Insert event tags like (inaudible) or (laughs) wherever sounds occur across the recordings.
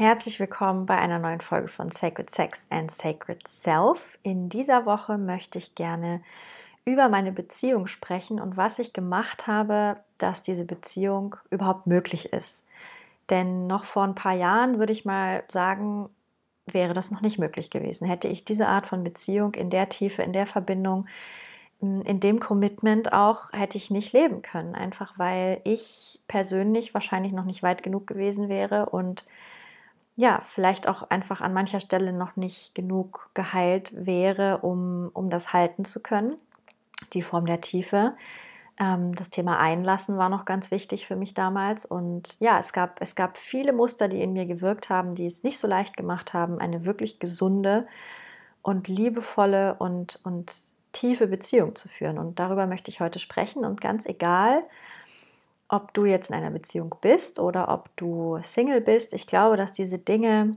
Herzlich willkommen bei einer neuen Folge von Sacred Sex and Sacred Self. In dieser Woche möchte ich gerne über meine Beziehung sprechen und was ich gemacht habe, dass diese Beziehung überhaupt möglich ist. Denn noch vor ein paar Jahren würde ich mal sagen, wäre das noch nicht möglich gewesen. Hätte ich diese Art von Beziehung in der Tiefe, in der Verbindung, in dem Commitment auch, hätte ich nicht leben können. Einfach weil ich persönlich wahrscheinlich noch nicht weit genug gewesen wäre und ja, vielleicht auch einfach an mancher Stelle noch nicht genug geheilt wäre, um, um das halten zu können. Die Form der Tiefe. Ähm, das Thema Einlassen war noch ganz wichtig für mich damals. Und ja, es gab, es gab viele Muster, die in mir gewirkt haben, die es nicht so leicht gemacht haben, eine wirklich gesunde und liebevolle und, und tiefe Beziehung zu führen. Und darüber möchte ich heute sprechen. Und ganz egal, ob du jetzt in einer Beziehung bist oder ob du Single bist, ich glaube, dass diese Dinge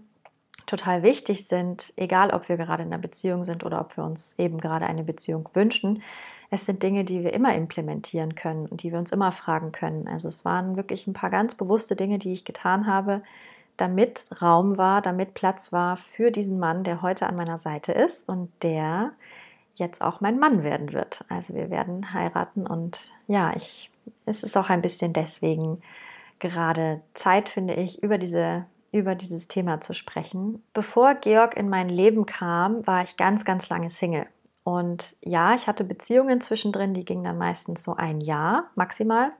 total wichtig sind, egal ob wir gerade in einer Beziehung sind oder ob wir uns eben gerade eine Beziehung wünschen. Es sind Dinge, die wir immer implementieren können und die wir uns immer fragen können. Also es waren wirklich ein paar ganz bewusste Dinge, die ich getan habe, damit Raum war, damit Platz war für diesen Mann, der heute an meiner Seite ist und der jetzt auch mein Mann werden wird. Also wir werden heiraten und ja, ich es ist auch ein bisschen deswegen gerade Zeit, finde ich, über diese über dieses Thema zu sprechen. Bevor Georg in mein Leben kam, war ich ganz, ganz lange Single. Und ja, ich hatte Beziehungen zwischendrin, die gingen dann meistens so ein Jahr maximal.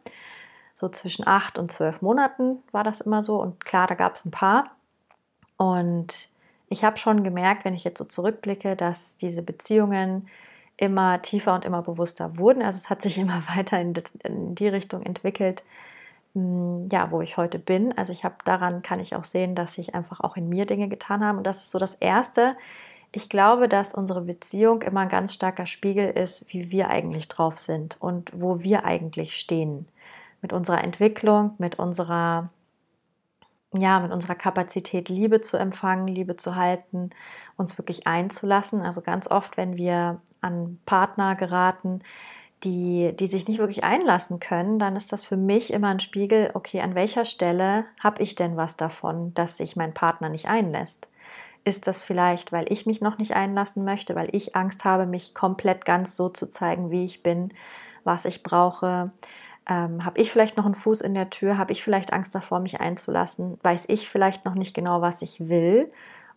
So zwischen acht und zwölf Monaten war das immer so. Und klar, da gab es ein paar. Und ich habe schon gemerkt, wenn ich jetzt so zurückblicke, dass diese Beziehungen immer tiefer und immer bewusster wurden. Also es hat sich (laughs) immer weiter in die Richtung entwickelt, hm, ja, wo ich heute bin. Also ich habe daran kann ich auch sehen, dass sich einfach auch in mir Dinge getan haben. Und das ist so das Erste. Ich glaube, dass unsere Beziehung immer ein ganz starker Spiegel ist, wie wir eigentlich drauf sind und wo wir eigentlich stehen. Mit unserer Entwicklung, mit unserer, ja, mit unserer Kapazität, Liebe zu empfangen, Liebe zu halten, uns wirklich einzulassen. Also ganz oft, wenn wir an Partner geraten, die, die sich nicht wirklich einlassen können, dann ist das für mich immer ein Spiegel, okay, an welcher Stelle habe ich denn was davon, dass sich mein Partner nicht einlässt? Ist das vielleicht, weil ich mich noch nicht einlassen möchte, weil ich Angst habe, mich komplett ganz so zu zeigen, wie ich bin, was ich brauche? Ähm, habe ich vielleicht noch einen Fuß in der Tür? Habe ich vielleicht Angst davor, mich einzulassen? Weiß ich vielleicht noch nicht genau, was ich will?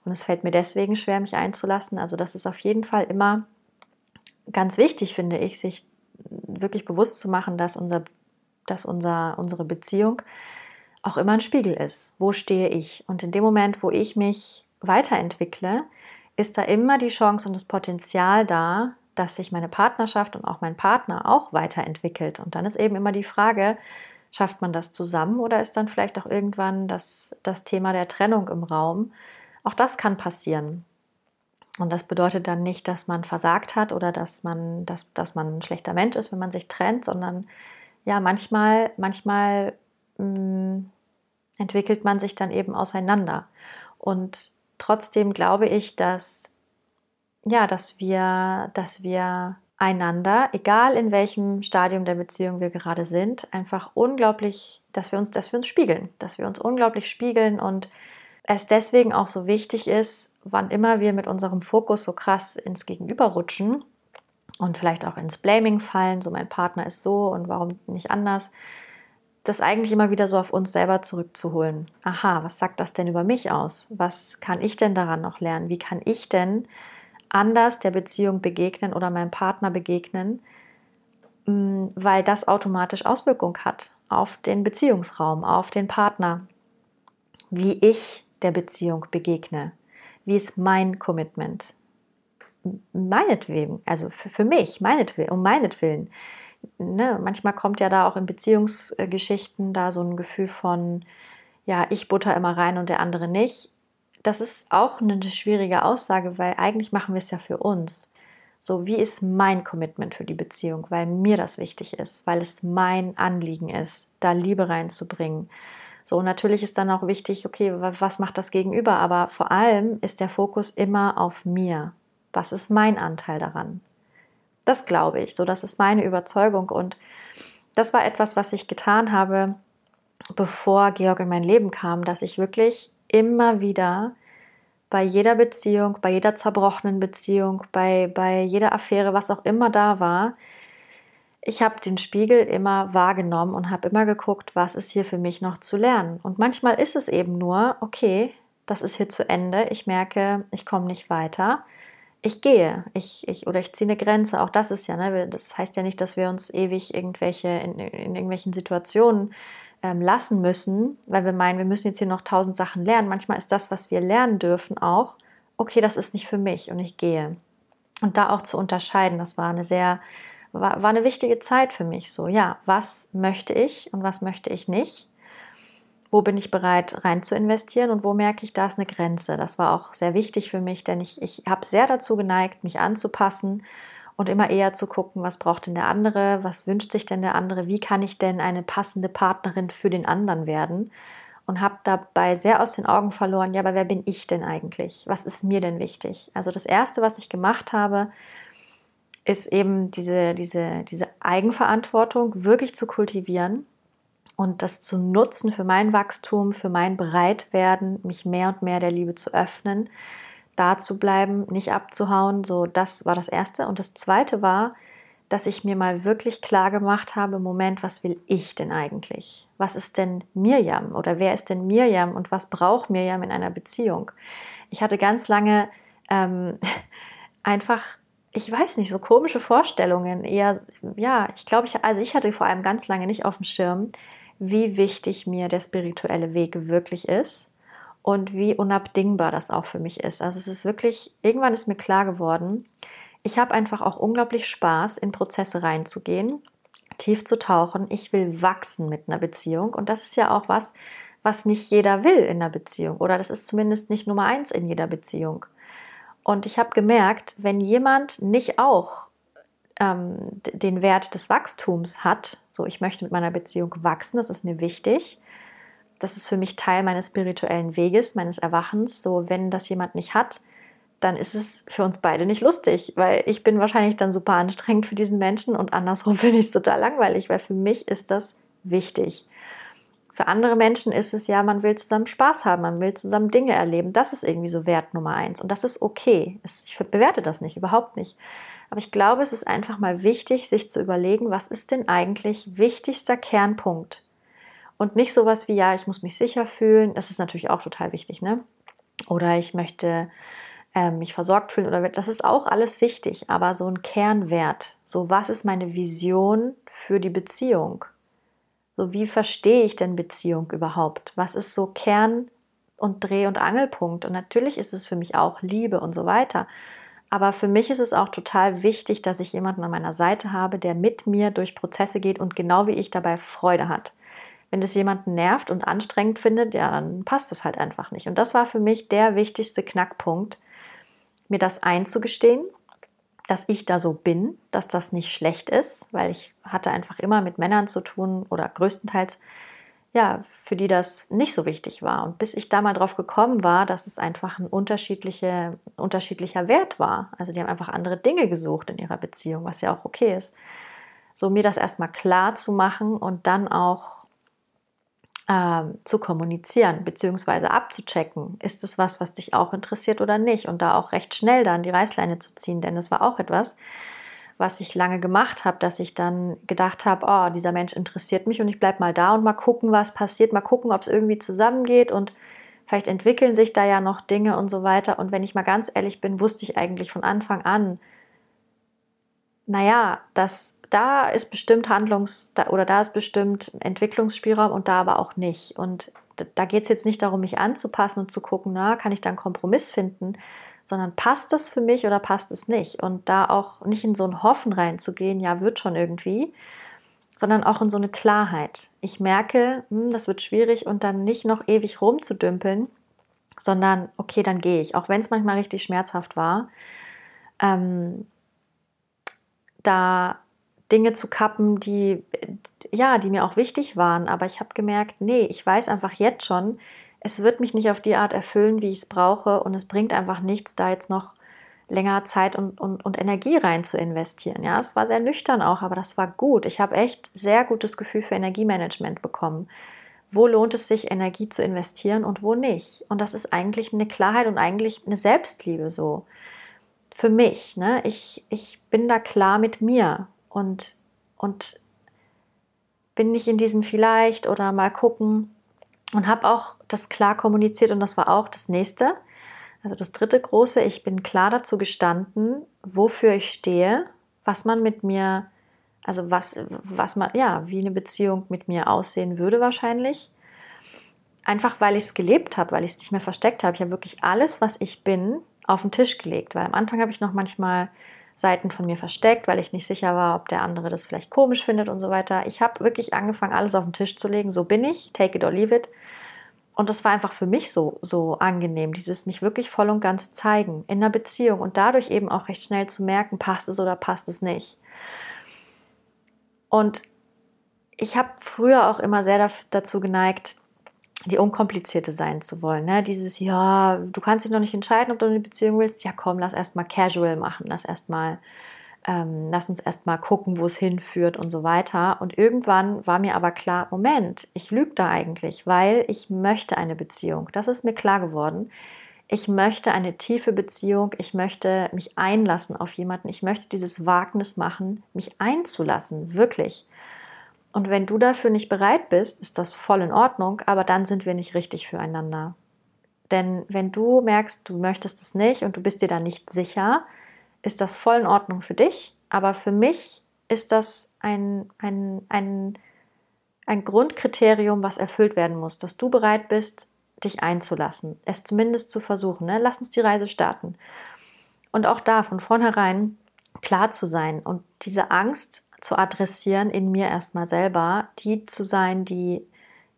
Und es fällt mir deswegen schwer, mich einzulassen. Also das ist auf jeden Fall immer ganz wichtig, finde ich, sich wirklich bewusst zu machen, dass, unser, dass unser, unsere Beziehung auch immer ein Spiegel ist. Wo stehe ich? Und in dem Moment, wo ich mich weiterentwickle, ist da immer die Chance und das Potenzial da, dass sich meine Partnerschaft und auch mein Partner auch weiterentwickelt. Und dann ist eben immer die Frage, schafft man das zusammen oder ist dann vielleicht auch irgendwann das, das Thema der Trennung im Raum? Auch das kann passieren. Und das bedeutet dann nicht, dass man versagt hat oder dass man, dass, dass man ein schlechter Mensch ist, wenn man sich trennt, sondern ja, manchmal, manchmal mh, mm, entwickelt man sich dann eben auseinander. Und trotzdem glaube ich, dass, ja, dass wir, dass wir einander, egal in welchem Stadium der Beziehung wir gerade sind, einfach unglaublich, dass wir uns, dass wir uns spiegeln, dass wir uns unglaublich spiegeln und es deswegen auch so wichtig ist, wann immer wir mit unserem Fokus so krass ins Gegenüber rutschen und vielleicht auch ins Blaming fallen, so mein Partner ist so und warum nicht anders, das eigentlich immer wieder so auf uns selber zurückzuholen. Aha, was sagt das denn über mich aus? Was kann ich denn daran noch lernen? Wie kann ich denn anders der Beziehung begegnen oder meinem Partner begegnen, mm, weil das automatisch Auswirkung hat auf den Beziehungsraum, auf den Partner, wie ich der Beziehung begegne. Wie ist mein Commitment? Meinetwegen, also für, für mich, meinetwillen, um meinetwillen. ne, manchmal kommt ja da auch in Beziehungsgeschichten da so ein Gefühl von, ja, ich butter immer rein und der andere nicht. Das ist auch eine schwierige Aussage, weil eigentlich machen wir es ja für uns. So, wie ist mein Commitment für die Beziehung? Weil mir das wichtig ist, weil es mein Anliegen ist, da Liebe reinzubringen. So, natürlich ist dann auch wichtig, okay, was macht das Gegenüber? Aber vor allem ist der Fokus immer auf mir. Was ist mein Anteil daran? Das glaube ich. So, das ist meine Überzeugung. Und das war etwas, was ich getan habe, bevor Georg in mein Leben kam, dass ich wirklich immer wieder bei jeder Beziehung, bei jeder zerbrochenen Beziehung, bei, bei jeder Affäre, was auch immer da war, ich habe den Spiegel immer wahrgenommen und habe immer geguckt, was ist hier für mich noch zu lernen. Und manchmal ist es eben nur, okay, das ist hier zu Ende, ich merke, ich komme nicht weiter. Ich gehe, ich, ich oder ich ziehe eine Grenze. Auch das ist ja, ne, das heißt ja nicht, dass wir uns ewig irgendwelche in, in irgendwelchen Situationen ähm, lassen müssen, weil wir meinen, wir müssen jetzt hier noch tausend Sachen lernen. Manchmal ist das, was wir lernen dürfen, auch, okay, das ist nicht für mich und ich gehe. Und da auch zu unterscheiden, das war eine sehr, war, war eine wichtige Zeit für mich. So, ja, was möchte ich und was möchte ich nicht? Wo bin ich bereit rein zu investieren und wo merke ich, da ist eine Grenze? Das war auch sehr wichtig für mich, denn ich, ich habe sehr dazu geneigt, mich anzupassen und immer eher zu gucken, was braucht denn der andere, was wünscht sich denn der andere, wie kann ich denn eine passende Partnerin für den anderen werden und habe dabei sehr aus den Augen verloren, ja, aber wer bin ich denn eigentlich? Was ist mir denn wichtig? Also das Erste, was ich gemacht habe, ist eben diese, diese, diese Eigenverantwortung wirklich zu kultivieren und das zu nutzen für mein Wachstum, für mein Bereitwerden, mich mehr und mehr der Liebe zu öffnen, da zu bleiben, nicht abzuhauen. So, das war das Erste. Und das Zweite war, dass ich mir mal wirklich klar gemacht habe, Moment, was will ich denn eigentlich? Was ist denn Mirjam oder wer ist denn Mirjam und was braucht Mirjam in einer Beziehung? Ich hatte ganz lange ähm, (laughs) einfach, ich weiß nicht, so komische Vorstellungen. Eher, ja, ich glaube, ich, also ich hatte vor allem ganz lange nicht auf dem Schirm, wie wichtig mir der spirituelle Weg wirklich ist und wie unabdingbar das auch für mich ist. Also es ist wirklich, irgendwann ist mir klar geworden, ich habe einfach auch unglaublich Spaß, in Prozesse reinzugehen, tief zu tauchen. Ich will wachsen mit einer Beziehung und das ist ja auch was, was nicht jeder will in einer Beziehung oder das ist zumindest nicht Nummer eins in jeder Beziehung. Und ich habe gemerkt, wenn jemand nicht auch ähm, den Wert des Wachstums hat, so ich möchte mit meiner Beziehung wachsen, das ist mir wichtig, das ist für mich Teil meines spirituellen Weges, meines Erwachens. So, wenn das jemand nicht hat, dann ist es für uns beide nicht lustig, weil ich bin wahrscheinlich dann super anstrengend für diesen Menschen und andersrum (laughs) finde ich es total langweilig, weil für mich ist das wichtig. Für andere Menschen ist es ja, man will zusammen Spaß haben, man will zusammen Dinge erleben. Das ist irgendwie so Wert Nummer eins und das ist okay. Ich bewerte das nicht, überhaupt nicht. Aber ich glaube, es ist einfach mal wichtig, sich zu überlegen, was ist denn eigentlich wichtigster Kernpunkt und nicht sowas wie, ja, ich muss mich sicher fühlen. Das ist natürlich auch total wichtig, ne? Oder ich möchte äh, mich versorgt fühlen oder das ist auch alles wichtig. Aber so ein Kernwert, so was ist meine Vision für die Beziehung? So wie verstehe ich denn Beziehung überhaupt? Was ist so Kern und Dreh- und Angelpunkt? Und natürlich ist es für mich auch Liebe und so weiter. Aber für mich ist es auch total wichtig, dass ich jemanden an meiner Seite habe, der mit mir durch Prozesse geht und genau wie ich dabei Freude hat. Wenn das jemanden nervt und anstrengend findet, ja, dann passt es halt einfach nicht. Und das war für mich der wichtigste Knackpunkt, mir das einzugestehen, dass ich da so bin, dass das nicht schlecht ist, weil ich hatte einfach immer mit Männern zu tun oder größtenteils, ja, für die das nicht so wichtig war. Und bis ich da mal drauf gekommen war, dass es einfach ein unterschiedliche, unterschiedlicher Wert war. Also die haben einfach andere Dinge gesucht in ihrer Beziehung, was ja auch okay ist. So mir das erstmal klar zu machen und dann auch ähm, zu kommunizieren bzw. abzuchecken, ist es was, was dich auch interessiert oder nicht und da auch recht schnell dann die Reißleine zu ziehen, denn es war auch etwas, was ich lange gemacht habe, dass ich dann gedacht habe, oh, dieser Mensch interessiert mich und ich bleibe mal da und mal gucken, was passiert, mal gucken, ob es irgendwie zusammengeht und vielleicht entwickeln sich da ja noch Dinge und so weiter. Und wenn ich mal ganz ehrlich bin, wusste ich eigentlich von Anfang an, naja, dass da ist bestimmt Handlungs- oder da ist bestimmt Entwicklungsspielraum und da aber auch nicht. Und da geht es jetzt nicht darum, mich anzupassen und zu gucken, na, kann ich da einen Kompromiss finden, sondern passt das für mich oder passt es nicht? Und da auch nicht in so ein Hoffen reinzugehen, ja, wird schon irgendwie, sondern auch in so eine Klarheit. Ich merke, hm, das wird schwierig und dann nicht noch ewig rumzudümpeln, sondern okay, dann gehe ich, auch wenn es manchmal richtig schmerzhaft war, ähm, da Dinge zu kappen, die ja, die mir auch wichtig waren, aber ich habe gemerkt, nee, ich weiß einfach jetzt schon, es wird mich nicht auf die Art erfüllen, wie ich es brauche und es bringt einfach nichts, da jetzt noch länger Zeit und, und, und Energie rein zu investieren. Ja, es war sehr nüchtern auch, aber das war gut. Ich habe echt sehr gutes Gefühl für Energiemanagement bekommen. Wo lohnt es sich, Energie zu investieren und wo nicht? Und das ist eigentlich eine Klarheit und eigentlich eine Selbstliebe so. Für mich. Ne? Ich, ich bin da klar mit mir und, und bin nicht in diesem vielleicht oder mal gucken und habe auch das klar kommuniziert und das war auch das nächste. Also das dritte große, ich bin klar dazu gestanden, wofür ich stehe, was man mit mir, also was, was man, ja, wie eine Beziehung mit mir aussehen würde wahrscheinlich. Einfach weil ich es gelebt habe, weil ich es nicht mehr versteckt habe. Ich habe wirklich alles, was ich bin, auf den Tisch gelegt. Weil am Anfang habe ich noch manchmal Seiten von mir versteckt, weil ich nicht sicher war, ob der andere das vielleicht komisch findet und so weiter. Ich habe wirklich angefangen, alles auf den Tisch zu legen. So bin ich, take it or leave it. Und das war einfach für mich so, so angenehm, dieses mich wirklich voll und ganz zeigen in einer Beziehung und dadurch eben auch recht schnell zu merken, passt es oder passt es nicht. Und ich habe früher auch immer sehr dazu geneigt, die unkomplizierte sein zu wollen. Ne? Dieses, ja, du kannst dich noch nicht entscheiden, ob du eine Beziehung willst. Ja, komm, lass erstmal casual machen, lass erstmal ähm, lass uns erstmal gucken, wo es hinführt und so weiter. Und irgendwann war mir aber klar, Moment, ich lüge da eigentlich, weil ich möchte eine Beziehung. Das ist mir klar geworden. Ich möchte eine tiefe Beziehung, ich möchte mich einlassen auf jemanden, ich möchte dieses Wagnis machen, mich einzulassen, wirklich. Und wenn du dafür nicht bereit bist, ist das voll in Ordnung, aber dann sind wir nicht richtig füreinander. Denn wenn du merkst, du möchtest es nicht und du bist dir da nicht sicher, ist das voll in Ordnung für dich, aber für mich ist das ein, ein, ein, ein Grundkriterium, was erfüllt werden muss, dass du bereit bist, dich einzulassen, es zumindest zu versuchen. Ne? Lass uns die Reise starten. Und auch da von vornherein klar zu sein und diese Angst zu adressieren in mir erstmal selber, die zu sein, die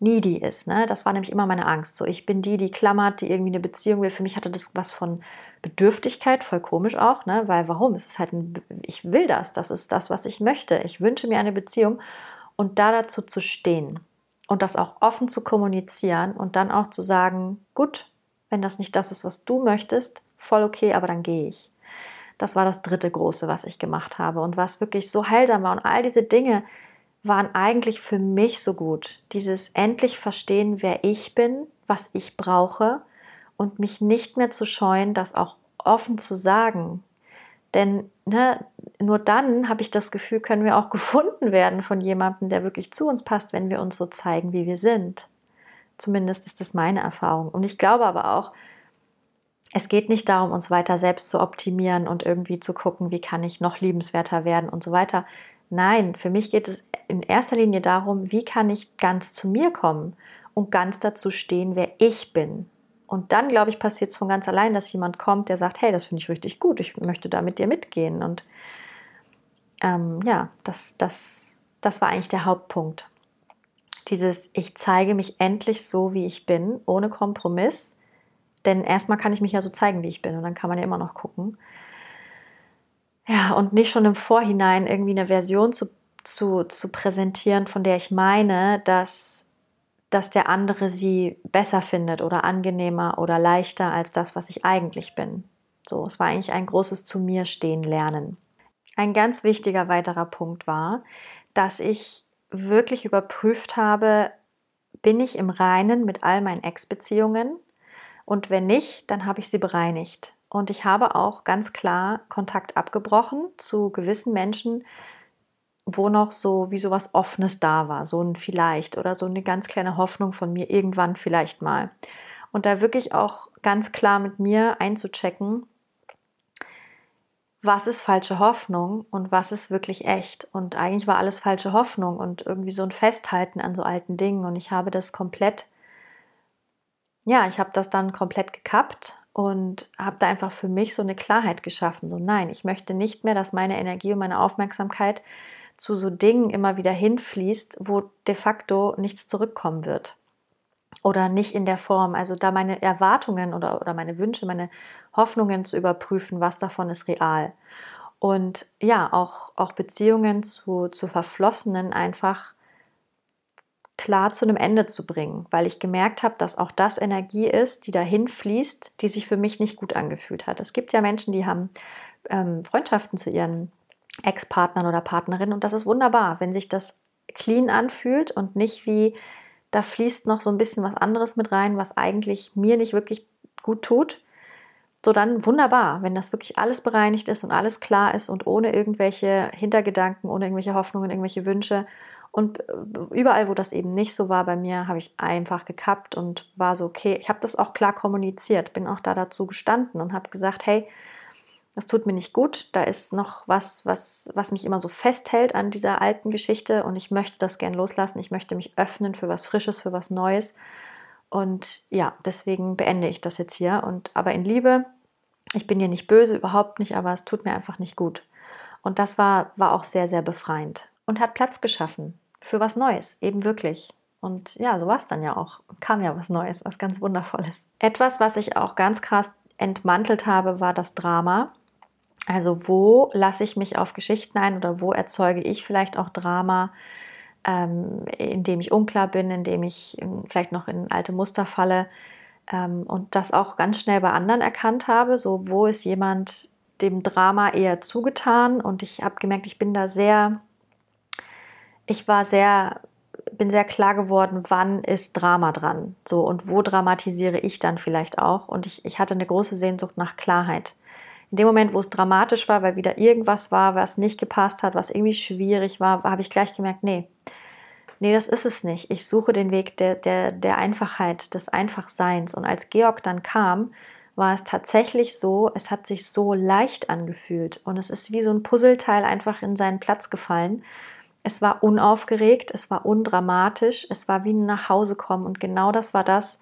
needy ist. Ne? Das war nämlich immer meine Angst. So, ich bin die, die klammert, die irgendwie eine Beziehung will. Für mich hatte das was von Bedürftigkeit, voll komisch auch, ne? weil warum? Es ist halt ein, ich will das, das ist das, was ich möchte. Ich wünsche mir eine Beziehung und da dazu zu stehen und das auch offen zu kommunizieren und dann auch zu sagen, gut, wenn das nicht das ist, was du möchtest, voll okay, aber dann gehe ich. Das war das dritte große, was ich gemacht habe und was wirklich so heilsam war und all diese Dinge waren eigentlich für mich so gut. Dieses endlich verstehen, wer ich bin, was ich brauche und mich nicht mehr zu scheuen, das auch offen zu sagen. Denn ne, nur dann habe ich das Gefühl, können wir auch (laughs) gefunden werden von jemandem, der wirklich zu uns passt, wenn wir uns so zeigen, wie wir sind. Zumindest ist das meine Erfahrung. Und ich glaube aber auch, es geht nicht darum, uns weiter selbst zu optimieren und irgendwie zu gucken, wie kann ich noch liebenswerter werden und so weiter. Nein, für mich geht es in erster Linie darum, wie kann ich ganz zu mir kommen und ganz dazu stehen, wer ich bin und dann, glaube ich, passiert es von ganz allein, dass jemand kommt, der sagt, hey, das finde ich richtig gut, ich möchte da mit dir mitgehen. Und ähm, ja, das, das, das war eigentlich der Hauptpunkt. Dieses, ich zeige mich endlich so, wie ich bin, ohne Kompromiss. Denn erstmal kann ich mich ja so zeigen, wie ich bin. Und dann kann man ja immer noch gucken. Ja, und nicht schon im Vorhinein irgendwie eine Version zu, zu, zu präsentieren, von der ich meine, dass dass der andere sie besser findet oder angenehmer oder leichter als das, was ich eigentlich bin. So, es war eigentlich ein großes zu mir stehen lernen. Ein ganz wichtiger weiterer Punkt war, dass ich wirklich überprüft habe, bin ich im Reinen mit all meinen Ex-Beziehungen und wenn nicht, dann habe ich sie bereinigt. Und ich habe auch ganz klar Kontakt abgebrochen zu gewissen Menschen, wo noch so wie so was Offenes da war, so ein vielleicht oder so eine ganz kleine Hoffnung von mir irgendwann vielleicht mal. Und da wirklich auch ganz klar mit mir einzuchecken, was ist falsche Hoffnung und was ist wirklich echt. Und eigentlich war alles falsche Hoffnung und irgendwie so ein Festhalten an so alten Dingen. Und ich habe das komplett, ja, ich habe das dann komplett gekappt und habe da einfach für mich so eine Klarheit geschaffen. So, nein, ich möchte nicht mehr, dass meine Energie und meine Aufmerksamkeit zu so Dingen immer wieder hinfließt, wo de facto nichts zurückkommen wird. Oder nicht in der Form. Also da meine Erwartungen oder, oder meine Wünsche, meine Hoffnungen zu überprüfen, was davon ist real. Und ja, auch, auch Beziehungen zu, zu Verflossenen einfach klar zu einem Ende zu bringen, weil ich gemerkt habe, dass auch das Energie ist, die dahin fließt, die sich für mich nicht gut angefühlt hat. Es gibt ja Menschen, die haben ähm, Freundschaften zu ihren Ex-Partnern oder Partnerinnen und das ist wunderbar, wenn sich das clean anfühlt und nicht wie da fließt noch so ein bisschen was anderes mit rein, was eigentlich mir nicht wirklich gut tut. So dann wunderbar, wenn das wirklich alles bereinigt ist und alles klar ist und ohne irgendwelche Hintergedanken, ohne irgendwelche Hoffnungen, irgendwelche Wünsche und äh, überall, wo das eben nicht so war bei mir, habe ich einfach gekappt und war so, okay, ich habe das auch klar kommuniziert, bin auch da dazu gestanden und habe gesagt, hey, das tut mir nicht gut, da ist noch was, was, was mich immer so festhält an dieser alten Geschichte und ich möchte das gern loslassen, ich möchte mich öffnen für was Frisches, für was Neues. Und ja, deswegen beende ich das jetzt hier. Und aber in Liebe, ich bin dir nicht böse, überhaupt nicht, aber es tut mir einfach nicht gut. Und das war, war auch sehr, sehr befreiend und hat Platz geschaffen für was Neues, eben wirklich. Und ja, so war es dann ja auch. Kam ja was Neues, was ganz Wundervolles. Etwas, was ich auch ganz krass entmantelt habe, war das Drama. Also wo lasse ich mich auf Geschichten ein oder wo erzeuge ich vielleicht auch Drama, ähm, indem ich unklar bin, indem ich vielleicht noch in alte Muster falle ähm, und das auch ganz schnell bei anderen erkannt habe. So wo ist jemand dem Drama eher zugetan und ich habe gemerkt, ich bin da sehr ich war sehr, bin sehr klar geworden, wann ist Drama dran. So und wo dramatisiere ich dann vielleicht auch. Und ich, ich hatte eine große Sehnsucht nach Klarheit. In dem Moment, wo es dramatisch war, weil wieder irgendwas war, was nicht gepasst hat, was irgendwie schwierig war, habe ich gleich gemerkt, nee, nee, das ist es nicht. Ich suche den Weg der, der, der Einfachheit, des Einfachseins. Und als Georg dann kam, war es tatsächlich so, es hat sich so leicht angefühlt. Und es ist wie so ein Puzzleteil einfach in seinen Platz gefallen. Es war unaufgeregt, es war undramatisch, es war wie ein Nachhausekommen und genau das war das,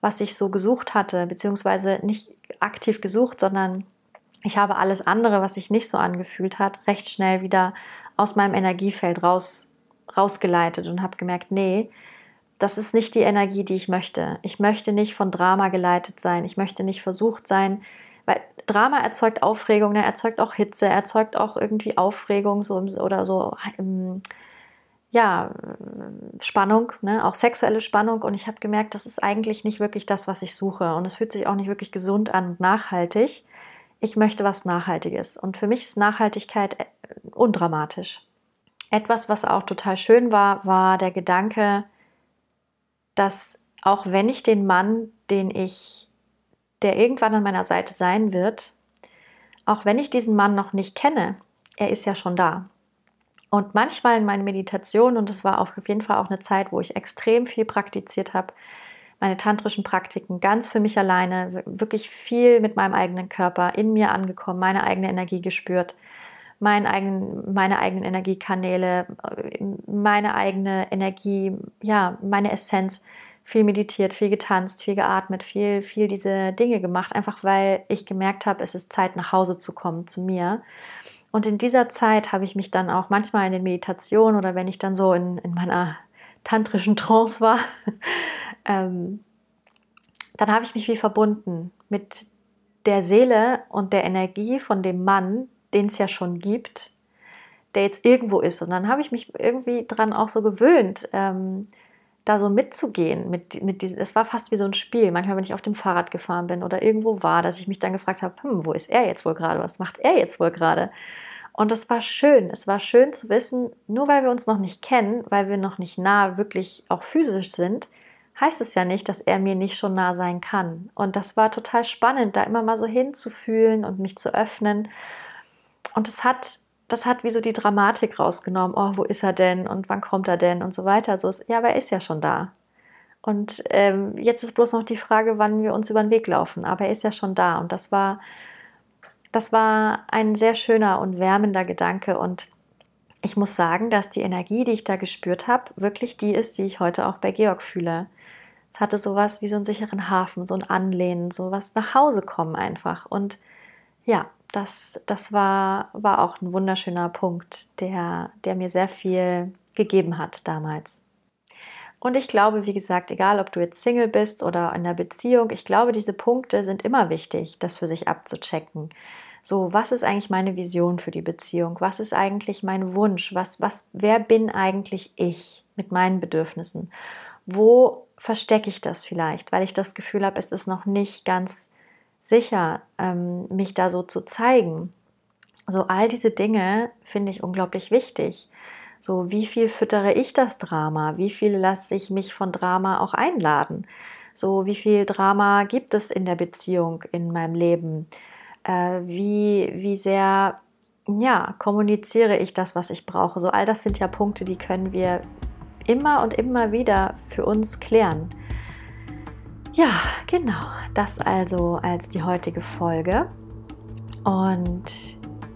was ich so gesucht hatte, beziehungsweise nicht aktiv gesucht, sondern ich habe alles andere, was sich nicht so angefühlt hat, recht schnell wieder aus meinem Energiefeld raus, rausgeleitet und habe gemerkt, nee, das ist nicht die Energie, die ich möchte. Ich möchte nicht von Drama geleitet sein. Ich möchte nicht versucht sein, weil Drama erzeugt Aufregung, ne? erzeugt auch Hitze, erzeugt auch irgendwie Aufregung so im, oder so, im, ja, Spannung, ne? auch sexuelle Spannung. Und ich habe gemerkt, das ist eigentlich nicht wirklich das, was ich suche. Und es fühlt sich auch nicht wirklich gesund an und nachhaltig. Ich möchte was Nachhaltiges. Und für mich ist Nachhaltigkeit äh, undramatisch. Etwas, was auch total schön war, war der Gedanke, dass auch wenn ich den Mann, den ich der irgendwann an meiner Seite sein wird, auch wenn ich diesen Mann noch nicht kenne, er ist ja schon da. Und manchmal in meinen Meditationen, und das war auf jeden Fall auch eine Zeit, wo ich extrem viel praktiziert habe, meine tantrischen Praktiken ganz für mich alleine, wirklich viel mit meinem eigenen Körper in mir angekommen, meine eigene Energie gespürt, mein eigen, meine eigenen Energiekanäle, meine eigene Energie, ja, meine Essenz viel meditiert, viel getanzt, viel geatmet, viel, viel diese Dinge gemacht, einfach weil ich gemerkt habe, es ist Zeit, nach Hause zu kommen, zu mir. Und in dieser Zeit habe ich mich dann auch manchmal in den Meditationen oder wenn ich dann so in, in meiner tantrischen Trance war, (laughs) ähm, dann habe ich mich wie verbunden mit der Seele und der Energie von dem Mann, den es ja schon gibt, der jetzt irgendwo ist. Und dann habe ich mich irgendwie dran auch so gewöhnt, ähm, da so mitzugehen. Mit, mit diesem, es war fast wie so ein Spiel. Manchmal, wenn ich auf dem Fahrrad gefahren bin oder irgendwo war, dass ich mich dann gefragt habe, hm, wo ist er jetzt wohl gerade? Was macht er jetzt wohl gerade? Und das war schön. Es war schön zu wissen, nur weil wir uns noch nicht kennen, weil wir noch nicht nah wirklich auch physisch sind, heißt es ja nicht, dass er mir nicht schon nah sein kann. Und das war total spannend, da immer mal so hinzufühlen und mich zu öffnen. Und es hat das hat wie so die Dramatik rausgenommen. Oh, wo ist er denn und wann kommt er denn und so weiter. So ist, ja, aber er ist ja schon da. Und ähm, jetzt ist bloß noch die Frage, wann wir uns über den Weg laufen. Aber er ist ja schon da. Und das war, das war ein sehr schöner und wärmender Gedanke. Und ich muss sagen, dass die Energie, die ich da gespürt habe, wirklich die ist, die ich heute auch bei Georg fühle. Es hatte sowas wie so einen sicheren Hafen, so ein Anlehnen, sowas nach Hause kommen einfach. Und ja, das, das war, war auch ein wunderschöner Punkt, der, der mir sehr viel gegeben hat damals. Und ich glaube, wie gesagt, egal ob du jetzt Single bist oder in einer Beziehung, ich glaube, diese Punkte sind immer wichtig, das für sich abzuchecken. So, was ist eigentlich meine Vision für die Beziehung? Was ist eigentlich mein Wunsch? Was, was, wer bin eigentlich ich mit meinen Bedürfnissen? Wo verstecke ich das vielleicht, weil ich das Gefühl habe, es ist noch nicht ganz sicher, ähm, mich da so zu zeigen. So all diese Dinge finde ich unglaublich wichtig. So wie viel füttere ich das Drama? Wie viel lasse ich mich von Drama auch einladen? So wie viel Drama gibt es in der Beziehung, in meinem Leben? Äh, wie, wie sehr ja, kommuniziere ich das, was ich brauche? So all das sind ja Punkte, die können wir immer und immer wieder für uns klären. Ja, genau. Das also als die heutige Folge. Und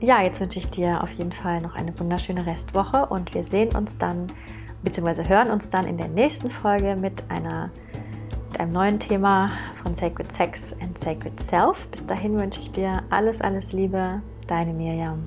ja, jetzt wünsche ich dir auf jeden Fall noch eine wunderschöne Restwoche und wir sehen uns dann, beziehungsweise hören uns dann in der nächsten Folge mit einer mit einem neuen Thema von Sacred Sex and Sacred Self. Bis dahin wünsche ich dir alles, alles Liebe, deine Miriam.